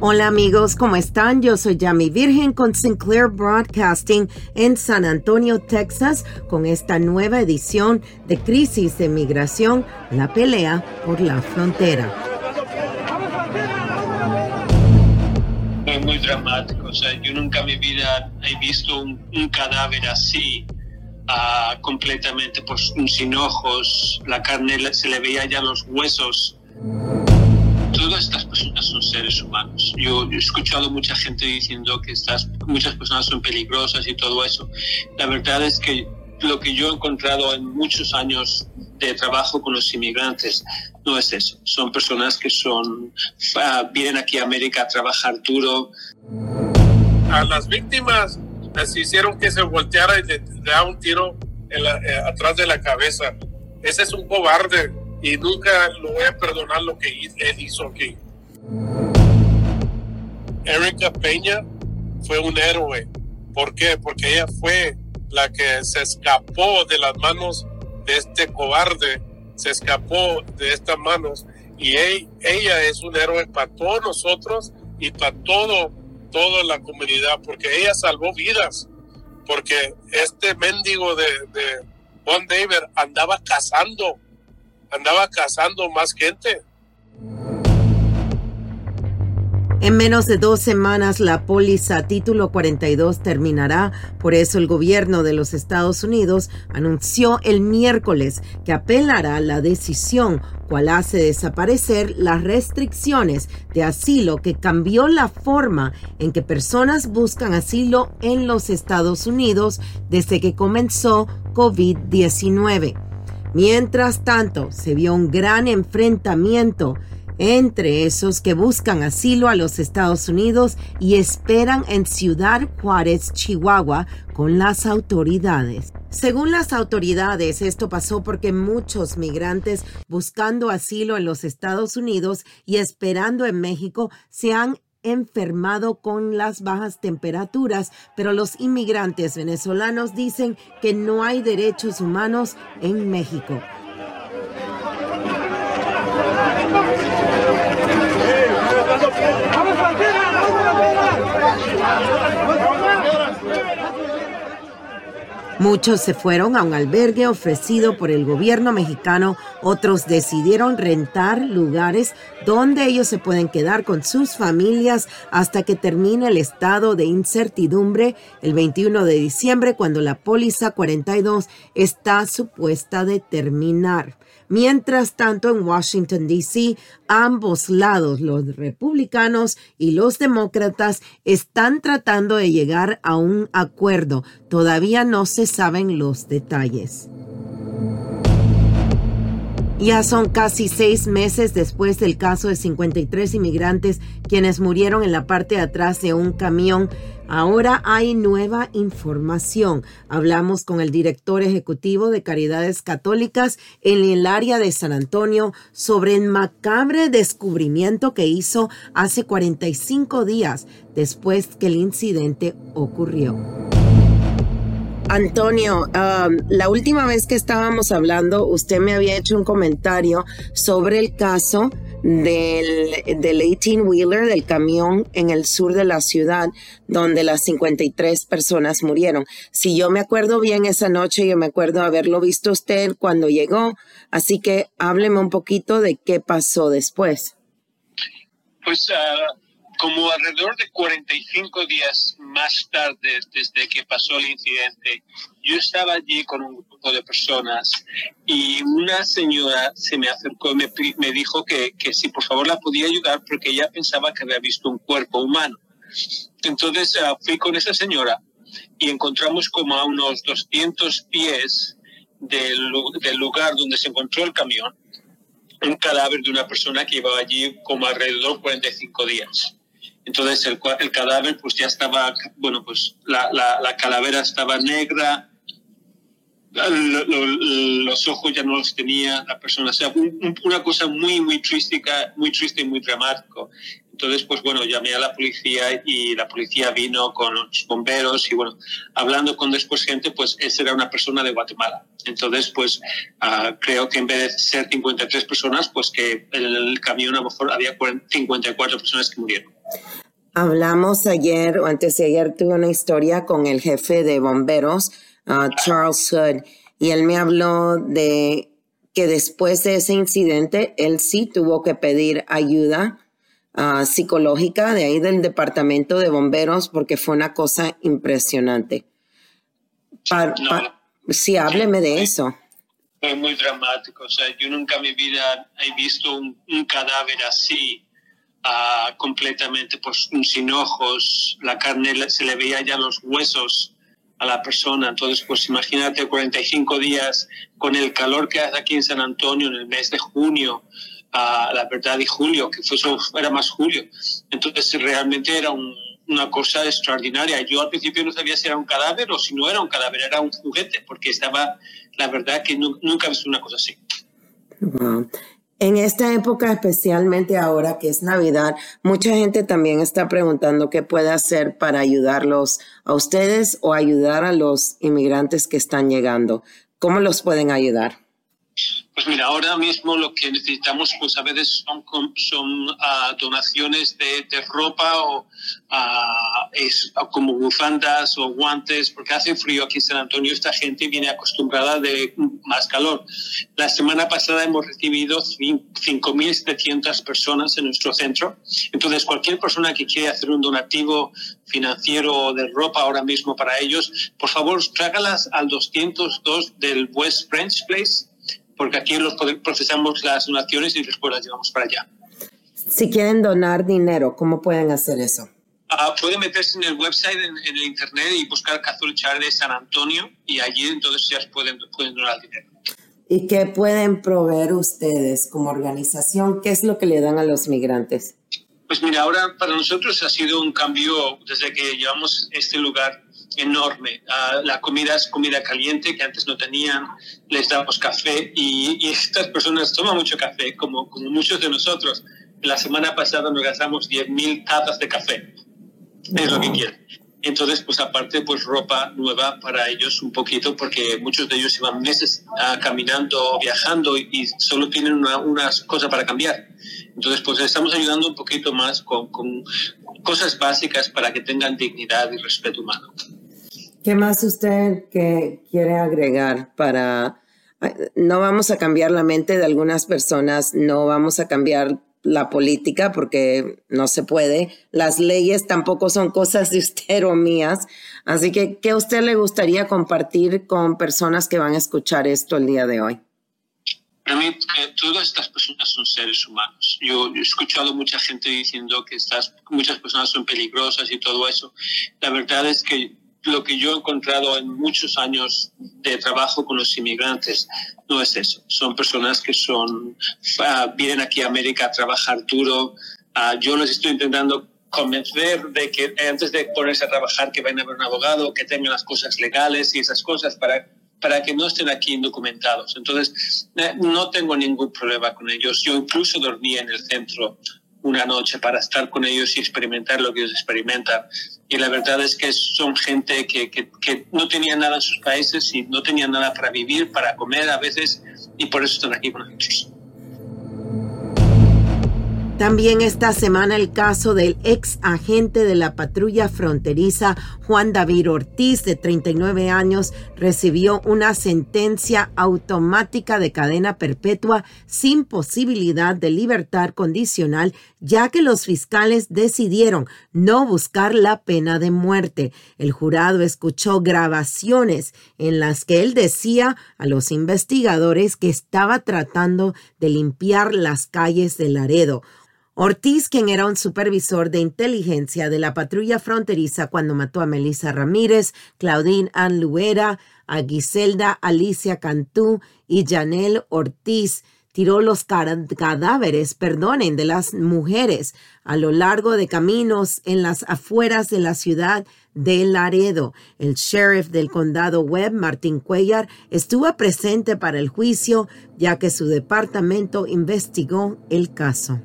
Hola amigos, ¿cómo están? Yo soy Yami Virgen con Sinclair Broadcasting en San Antonio, Texas, con esta nueva edición de Crisis de Migración, la pelea por la frontera. Muy, muy dramático, o sea, yo nunca en mi vida he visto un, cadáver así, uh, completamente pues, sin ojos, la carne se le veía ya los huesos todas estas personas son seres humanos. Yo, he escuchado mucha gente diciendo que estas, muchas personas son peligrosas y todo eso. La verdad es que lo que yo he encontrado en muchos años de trabajo con los inmigrantes no es eso. Son personas que son uh, vienen aquí a América a trabajar duro. A las víctimas les hicieron que se volteara y le, da un tiro en la, eh, atrás de la cabeza. Ese es un cobarde y nunca lo voy a perdonar lo que él hizo aquí. Erika Peña fue un héroe. ¿Por qué? Porque ella fue la que se escapó de las manos de este cobarde, se escapó de estas manos y ella es un héroe para todos nosotros y para todo, toda la comunidad, porque ella salvó vidas, porque este mendigo de, de Juan andaba cazando andaba cazando más gente. En menos de dos semanas la póliza título 42 terminará, por eso el gobierno de los Estados Unidos anunció el miércoles que apelará la decisión cual hace desaparecer las restricciones de asilo que cambió la forma en que personas buscan asilo en los Estados Unidos desde que comenzó COVID-19. Mientras tanto, se vio un gran enfrentamiento entre esos que buscan asilo a los Estados Unidos y esperan en Ciudad Juárez, Chihuahua, con las autoridades. Según las autoridades, esto pasó porque muchos migrantes buscando asilo en los Estados Unidos y esperando en México se han enfermado con las bajas temperaturas, pero los inmigrantes venezolanos dicen que no hay derechos humanos en México. Muchos se fueron a un albergue ofrecido por el gobierno mexicano, otros decidieron rentar lugares donde ellos se pueden quedar con sus familias hasta que termine el estado de incertidumbre el 21 de diciembre cuando la póliza 42 está supuesta de terminar. Mientras tanto, en Washington, D.C., ambos lados, los republicanos y los demócratas, están tratando de llegar a un acuerdo. Todavía no se saben los detalles. Ya son casi seis meses después del caso de 53 inmigrantes quienes murieron en la parte de atrás de un camión. Ahora hay nueva información. Hablamos con el director ejecutivo de Caridades Católicas en el área de San Antonio sobre el macabre descubrimiento que hizo hace 45 días después que el incidente ocurrió. Antonio, um, la última vez que estábamos hablando, usted me había hecho un comentario sobre el caso del, del 18-wheeler, del camión en el sur de la ciudad, donde las 53 personas murieron. Si yo me acuerdo bien esa noche, yo me acuerdo haberlo visto usted cuando llegó, así que hábleme un poquito de qué pasó después. Pues uh, como alrededor de 45 días más tarde desde que pasó el incidente, yo estaba allí con un grupo de personas y una señora se me acercó y me, me dijo que, que si por favor la podía ayudar porque ella pensaba que había visto un cuerpo humano. Entonces uh, fui con esa señora y encontramos como a unos 200 pies del, del lugar donde se encontró el camión un cadáver de una persona que llevaba allí como alrededor de 45 días. Entonces el, el, cadáver pues ya estaba, bueno, pues la, la, la calavera estaba negra, los ojos ya no los tenía la persona. O sea, una cosa muy, muy triste, muy triste y muy dramático. Entonces, pues bueno, llamé a la policía y la policía vino con los bomberos y bueno, hablando con después gente, pues esa era una persona de Guatemala. Entonces, pues uh, creo que en vez de ser 53 personas, pues que en el camión a lo mejor había 54 personas que murieron. Hablamos ayer o antes de ayer tuve una historia con el jefe de bomberos, uh, Charles Hood, y él me habló de que después de ese incidente, él sí tuvo que pedir ayuda uh, psicológica de ahí del departamento de bomberos porque fue una cosa impresionante. Pa, sí, hábleme de eso. Fue muy dramático. O sea, yo nunca en mi vida he visto un, un cadáver así, uh, completamente pues, sin ojos. La carne se le veía ya los huesos a la persona. Entonces, pues imagínate 45 días con el calor que hace aquí en San Antonio en el mes de junio, la verdad, y julio, que fue, era más julio. Entonces, realmente era un, una cosa extraordinaria. Yo al principio no sabía si era un cadáver o si no era un cadáver, era un juguete, porque estaba, la verdad, que nunca he visto una cosa así. En esta época, especialmente ahora que es Navidad, mucha gente también está preguntando qué puede hacer para ayudarlos a ustedes o ayudar a los inmigrantes que están llegando. ¿Cómo los pueden ayudar? Pues mira, ahora mismo lo que necesitamos, pues a veces son, son uh, donaciones de, de, ropa o uh, es, como bufandas o guantes, porque hace frío aquí en San Antonio. Esta gente viene acostumbrada de más calor. La semana pasada hemos recibido 5.700 personas en nuestro centro. Entonces, cualquier persona que quiera hacer un donativo financiero de ropa ahora mismo para ellos, por favor, trágalas al 202 del West French Place porque aquí los procesamos las donaciones y después las llevamos para allá. Si quieren donar dinero, ¿cómo pueden hacer eso? Uh, pueden meterse en el website, en, en, el internet y buscar Catholic Charity San Antonio y allí entonces ya pueden, pueden donar dinero. ¿Y qué pueden proveer ustedes como organización? ¿Qué es lo que le dan a los migrantes? Pues mira, ahora para nosotros ha sido un cambio desde que llevamos este lugar enorme. Uh, la comida es comida caliente que antes no tenían, les damos café y, y estas personas toman mucho café, como, como, muchos de nosotros. La semana pasada nos gastamos 10.000 tazas de café. Es lo que quieren. Entonces, pues aparte, pues ropa nueva para ellos un poquito, porque muchos de ellos llevan meses uh, caminando, viajando y, y solo tienen una, una, cosa para cambiar. Entonces, pues estamos ayudando un poquito más con, con cosas básicas para que tengan dignidad y respeto humano. ¿Qué más usted que quiere agregar para... No vamos a cambiar la mente de algunas personas, no vamos a cambiar la política porque no se puede. Las leyes tampoco son cosas de usted o mías. Así que, ¿qué a usted le gustaría compartir con personas que van a escuchar esto el día de hoy? Para mí, eh, todas estas personas son seres humanos. Yo, yo, he escuchado mucha gente diciendo que estas, muchas personas son peligrosas y todo eso. La verdad es que lo que yo he encontrado en muchos años de trabajo con los inmigrantes no es eso. Son personas que son, uh, vienen aquí a América a trabajar duro. Uh, yo les estoy intentando convencer de que antes de ponerse a trabajar que vayan a ver un abogado, que tengan las cosas legales y esas cosas para, para que no estén aquí indocumentados. Entonces, eh, no tengo ningún problema con ellos. Yo incluso dormí en el centro una noche para estar con ellos y experimentar lo que ellos experimentan. Y la verdad es que son gente que, que, que, no tenía nada en sus países y no tenían nada para vivir, para comer a veces, y por eso están aquí con nosotros. También esta semana el caso del ex agente de la patrulla fronteriza Juan David Ortiz, de 39 años, recibió una sentencia automática de cadena perpetua sin posibilidad de libertad condicional, ya que los fiscales decidieron no buscar la pena de muerte. El jurado escuchó grabaciones en las que él decía a los investigadores que estaba tratando de limpiar las calles de Laredo. Ortiz, quien era un supervisor de inteligencia de la patrulla fronteriza cuando mató a Melissa Ramírez, Claudine Ann Luera, a Giselda Alicia Cantú y Janel Ortiz tiró los cadáveres, perdonen, de las mujeres a lo largo de caminos en las afueras de la ciudad de Laredo. El sheriff del condado Webb, Martín Cuellar, estuvo presente para el juicio ya que su departamento investigó el caso.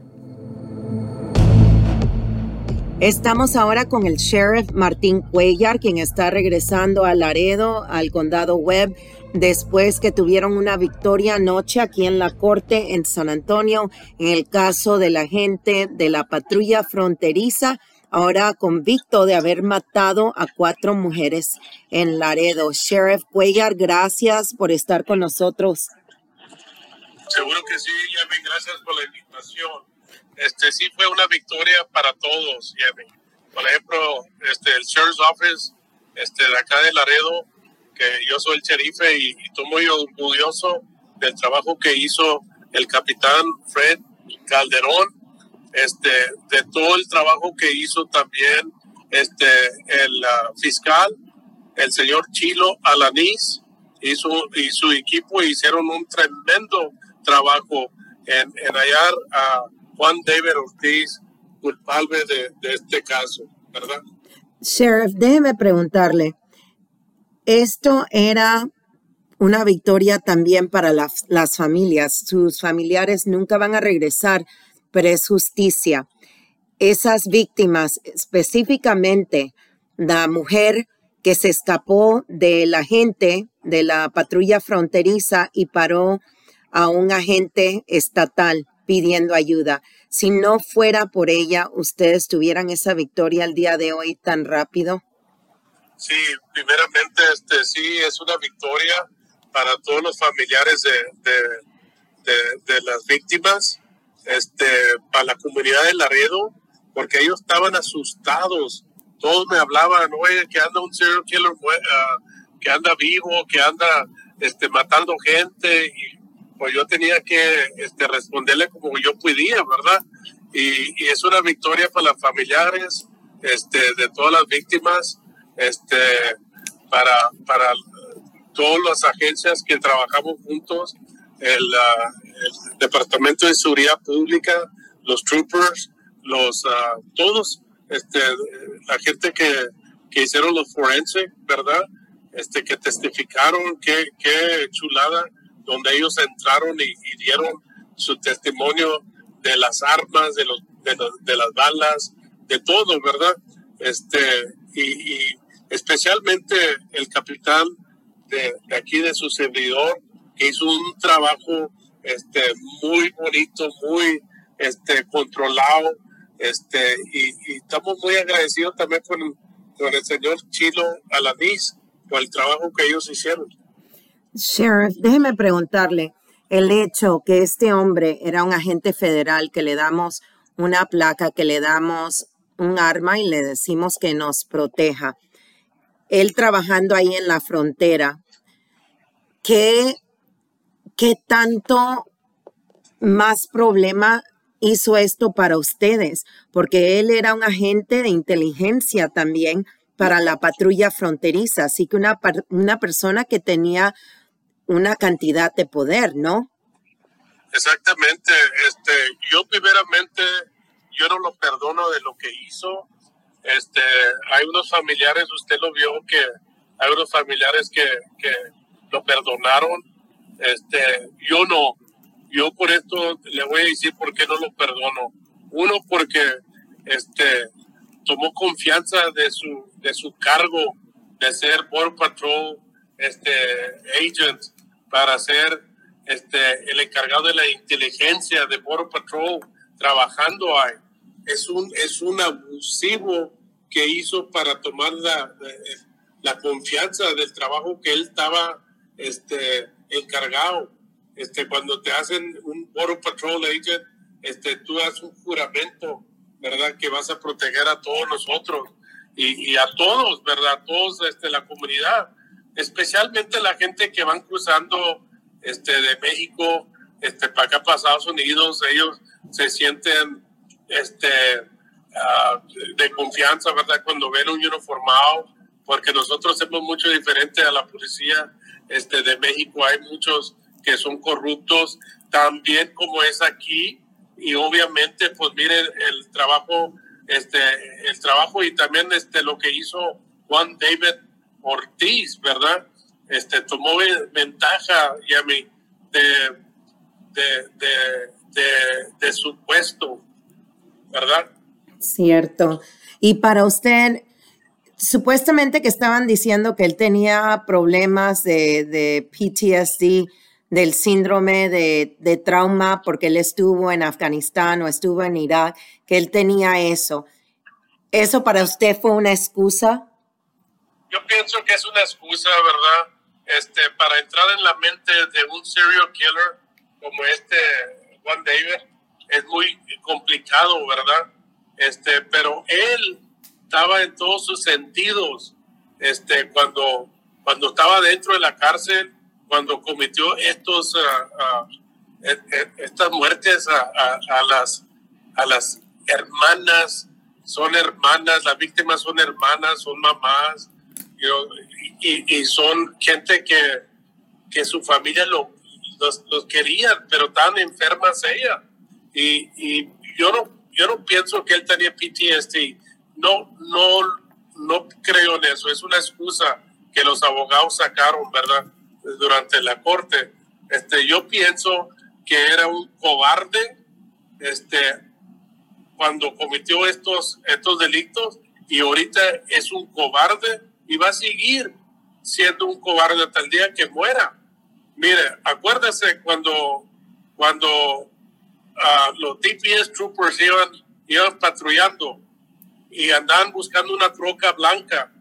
Estamos ahora con el sheriff Martín Cuellar, quien está regresando a Laredo, al condado Webb, después que tuvieron una victoria anoche aquí en la corte en San Antonio en el caso de la gente de la patrulla fronteriza, ahora convicto de haber matado a cuatro mujeres en Laredo. Sheriff Cuellar, gracias por estar con nosotros. Seguro que sí, Yami, gracias por la invitación. Este sí fue una victoria para todos, Yami. Por ejemplo, este, el Sheriff's Office este, de acá de Laredo que yo soy el sherife y, estoy muy orgulloso del trabajo que hizo el capitán Fred Calderón, este, de todo el trabajo que hizo también este, el ah, fiscal, el señor Chilo Alanís y su, y su equipo hicieron un tremendo trabajo en, en hallar a Juan David Ortiz culpable de, este caso, ¿verdad? Sheriff, déjeme preguntarle, esto era una victoria también para las, familias. Sus familiares nunca van a regresar, pero es justicia. Esas víctimas, específicamente la mujer que se escapó de la gente de la patrulla fronteriza y paró a un agente estatal pidiendo ayuda. Si no fuera por ella, ustedes tuvieran esa victoria el día de hoy tan rápido. Sí, primeramente, este, sí, es una victoria para todos los familiares de, de, las víctimas, este, para la comunidad de Laredo, porque ellos estaban asustados. Todos me hablaban, oye, que anda un serial killer, ah, que anda vivo, que anda este, matando gente. Y pues yo tenía que este, responderle como yo podía, ¿verdad? Y, es una victoria para los familiares este, de todas las víctimas este, para, para todas las agencias que trabajamos juntos, el, el Departamento de Seguridad Pública, los troopers, los, uh, todos, este, la gente que, que hicieron los forenses, ¿verdad? Este, que testificaron, qué, qué chulada, donde ellos entraron y, dieron su testimonio de las armas, de, los, de, de las balas, de todo, ¿verdad? Este, y, y especialmente el capitán de, aquí de su servidor, que hizo un trabajo este, muy bonito, muy este, controlado, este, y, estamos muy agradecidos también con, con el señor Chilo Alanís por el trabajo que ellos hicieron. Sheriff, déjeme preguntarle, el hecho que este hombre era un agente federal, que le damos una placa, que le damos un arma y le decimos que nos proteja, él trabajando ahí en la frontera, ¿qué, qué tanto más problema hizo esto para ustedes? Porque él era un agente de inteligencia también para la patrulla fronteriza, así que una, una persona que tenía una cantidad de poder, ¿no? Exactamente. Este, yo primeramente, yo no lo perdono de lo que hizo, este, hay unos familiares, usted lo vio, que hay unos familiares que, que lo perdonaron. Este, yo no. Yo por esto le voy a decir por qué no lo perdono. Uno, porque este, tomó confianza de su, de su cargo de ser Border Patrol este, agent para ser este, el encargado de la inteligencia de Border Patrol trabajando ahí es un, es un abusivo que hizo para tomar la, la confianza del trabajo que él estaba este, encargado. Este, cuando te hacen un Border Patrol Agent, este, tú haces un juramento, ¿verdad? Que vas a proteger a todos nosotros y, y a todos, ¿verdad? Todos, este, la comunidad, especialmente la gente que van cruzando este, de México este, para acá, para Estados Unidos, ellos se sienten este, ah, de confianza, ¿verdad? Cuando ven un uniformado porque nosotros somos mucho diferente a la policía este, de México. Hay muchos que son corruptos, también como es aquí, y obviamente, pues miren el trabajo, este, el trabajo y también este, lo que hizo Juan David Ortiz, ¿verdad? Este, tomó ventaja, ya de, de, de, de su puesto, ¿verdad? Cierto. Y para usted, supuestamente que estaban diciendo que él tenía problemas de, de PTSD, del síndrome de, de, trauma, porque él estuvo en Afganistán o estuvo en Irak, que él tenía eso. ¿Eso para usted fue una excusa? Yo pienso que es una excusa, ¿verdad? Este, para entrar en la mente de un serial killer como este Juan David es muy complicado, ¿verdad? Este, pero él estaba en todos sus sentidos, este, cuando, cuando estaba dentro de la cárcel, cuando cometió estos, uh, estas muertes a, a, las, a las hermanas, son hermanas, las víctimas son hermanas, son mamás, y, y, son gente que, que su familia lo, los, los querían, pero tan enfermas ella. Y, y yo no yo no pienso que él tenía PTSD. No, no, no creo en eso. Es una excusa que los abogados sacaron, ¿verdad? Durante la corte. Este, yo pienso que era un cobarde, este, cuando cometió estos, estos delitos y ahorita es un cobarde y va a seguir siendo un cobarde hasta el día que muera. Mire, acuérdese cuando, cuando los DPS troopers iban, iban patrullando y andaban buscando una troca blanca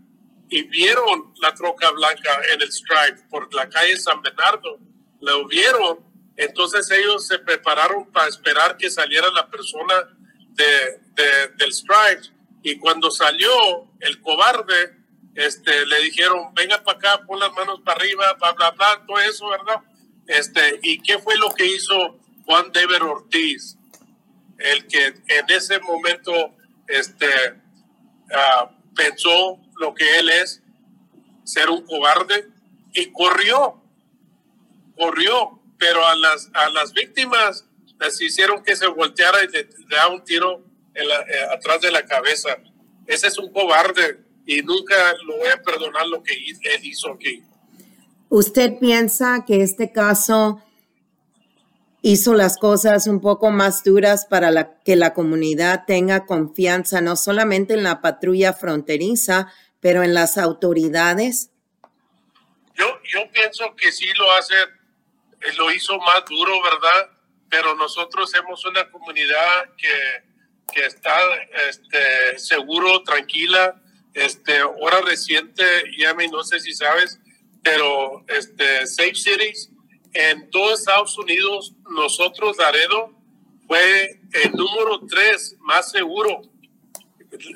y vieron la troca blanca en el Stripe por la calle San Bernardo. Lo vieron, entonces ellos se prepararon para esperar que saliera la persona de, del Stripe. Y cuando salió el cobarde, este, le dijeron, venga para acá, pon las manos para arriba, bla, bla, bla, todo eso, ¿verdad? Este, ¿Y qué fue lo que hizo Juan Dever Ortiz, el que en ese momento este, uh, pensó lo que él es, ser un cobarde, y corrió, corrió, pero a las, a las víctimas les hicieron que se volteara y le, da un tiro en la, eh, atrás de la cabeza. Ese es un cobarde y nunca lo voy a perdonar lo que él hizo aquí. ¿Usted piensa que este caso hizo las cosas un poco más duras para la, que la comunidad tenga confianza no solamente en la patrulla fronteriza, pero en las autoridades? Yo, yo pienso que sí lo hace, eh, lo hizo más duro, ¿verdad? Pero nosotros somos una comunidad que, que está este, seguro, tranquila. Este, hora reciente, ya me no sé si sabes, pero este, Safe Cities en todo Estados Unidos, nosotros, Laredo, fue el número tres más seguro,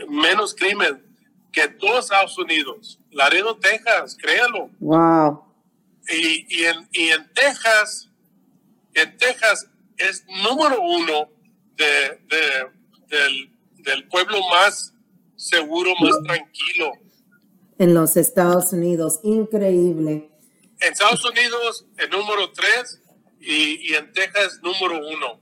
menos crimen que todos Estados Unidos. Laredo, Texas, créalo. Wow. Y, y, en, y en Texas, en Texas es número uno de, de, del, del pueblo más seguro, más tranquilo. En los Estados Unidos, increíble. En Estados Unidos, el número tres y, y en Texas, número uno.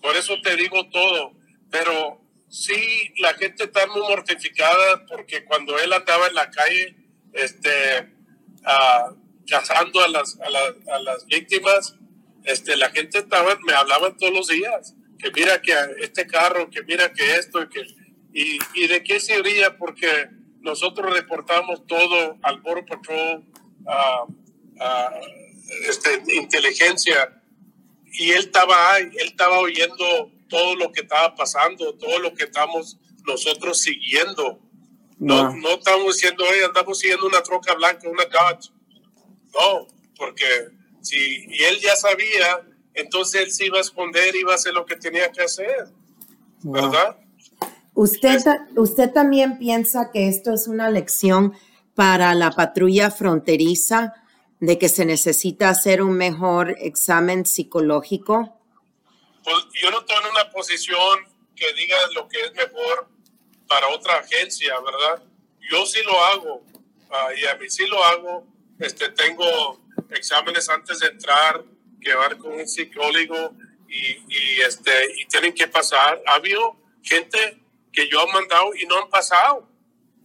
Por eso te digo todo. Pero sí, la gente está muy mortificada porque cuando él andaba en la calle, este, uh, cazando a las, a, a, las víctimas, este, la gente estaba, me hablaban todos los días, que mira que este carro, que mira que esto, que, y, y de qué sería, porque nosotros reportamos todo al Border Patrol, este, inteligencia y él estaba ahí, él estaba oyendo todo lo que estaba pasando, todo lo que estamos nosotros siguiendo. No, no estamos diciendo, hoy andamos siguiendo una troca blanca, una Dodge. No, porque si y él ya sabía, entonces él se iba a esconder, iba a hacer lo que tenía que hacer. ¿Verdad? Usted, usted también piensa que esto es una lección para la patrulla fronteriza de que se necesita hacer un mejor examen psicológico? Pues yo no estoy en una posición que diga lo que es mejor para otra agencia, ¿verdad? yo sí lo hago ah, y a mí sí lo hago. Este, tengo exámenes antes de entrar, que van con un psicólogo y, y, este, y tienen que pasar. Ha habido gente que yo he mandado y no han pasado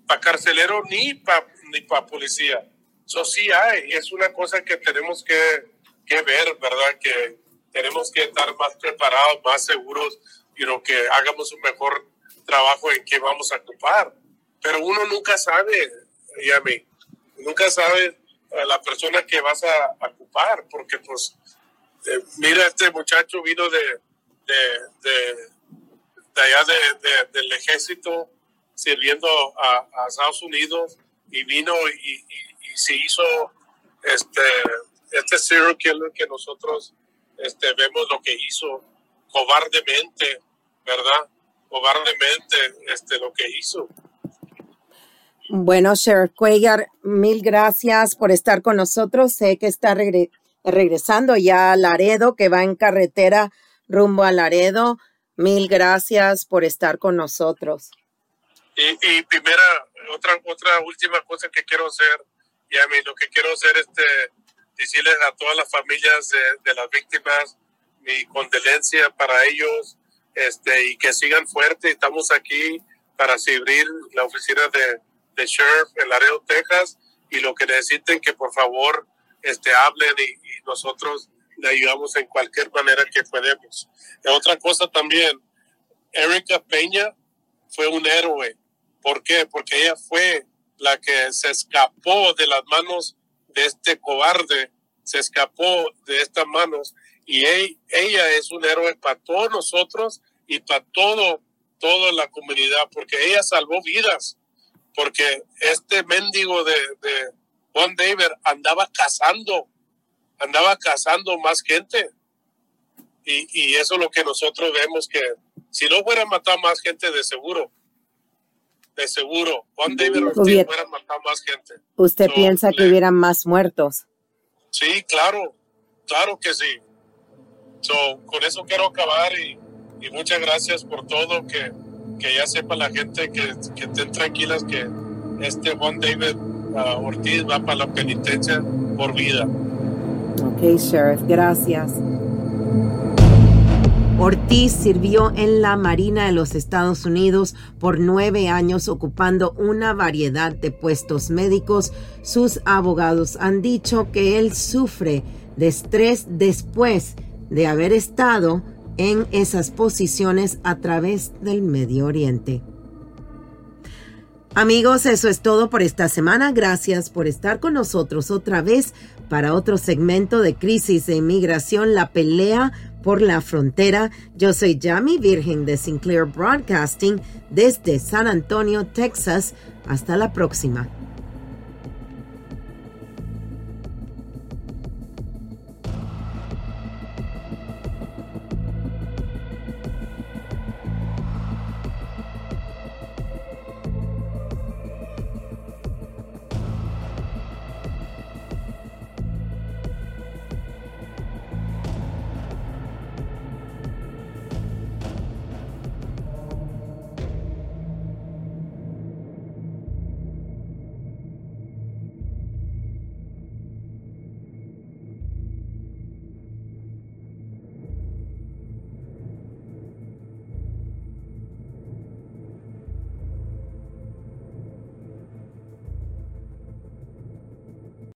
para carcelero ni para ni para policía. Eso sí hay, es una cosa que tenemos que, que ver, ¿verdad? Que tenemos que estar más preparados, más seguros, y you que hagamos un mejor trabajo en que vamos a ocupar. Pero uno nunca sabe, Yami, nunca sabe a la persona que vas a ocupar, porque pues, eh, mira, este muchacho vino de, de, de, allá del ejército sirviendo a, a, Estados Unidos y vino y, y, se hizo este, este serial killer que nosotros este, vemos lo que hizo cobardemente, ¿verdad? Cobardemente este, lo que hizo. Bueno, Sheriff Cuellar, mil gracias por estar con nosotros. Sé que está regresando ya a Laredo, que va en carretera rumbo a Laredo. Mil gracias por estar con nosotros. Y, primera, otra, otra última cosa que quiero hacer, y a mí lo que quiero hacer es este, decirles a todas las familias de, de, las víctimas mi condolencia para ellos este, y que sigan fuertes. Estamos aquí para servir la oficina de, de Sheriff en Laredo, Texas, y lo que necesiten que por favor este, hablen y, nosotros le ayudamos en cualquier manera que podemos. Otra cosa también, Erika Peña fue un héroe. ¿Por qué? Porque ella fue la que se escapó de las manos de este cobarde, se escapó de estas manos y ella es un héroe para todos nosotros y para todo, toda la comunidad, porque ella salvó vidas porque este mendigo de, Juan David andaba cazando, andaba cazando más gente. Y, eso es lo que nosotros vemos que si no fuera matado más gente, de seguro, de seguro, Juan David Ortiz fuera matado más gente. ¿Usted piensa que hubieran más muertos? Sí, claro, claro que sí. con eso quiero acabar y, y muchas gracias por todo que que ya sepa la gente que, que estén tranquilas que este Juan David uh, Ortiz va para la penitencia por vida. Ok, Sheriff, gracias. Ortiz sirvió en la Marina de los Estados Unidos por nueve años ocupando una variedad de puestos médicos. Sus abogados han dicho que él sufre de estrés después de haber estado en esas posiciones a través del Medio Oriente. Amigos, eso es todo por esta semana. Gracias por estar con nosotros otra vez para otro segmento de Crisis de Inmigración, la pelea por la frontera. Yo soy Jamie Virgen de Sinclair Broadcasting desde San Antonio, Texas. Hasta la próxima.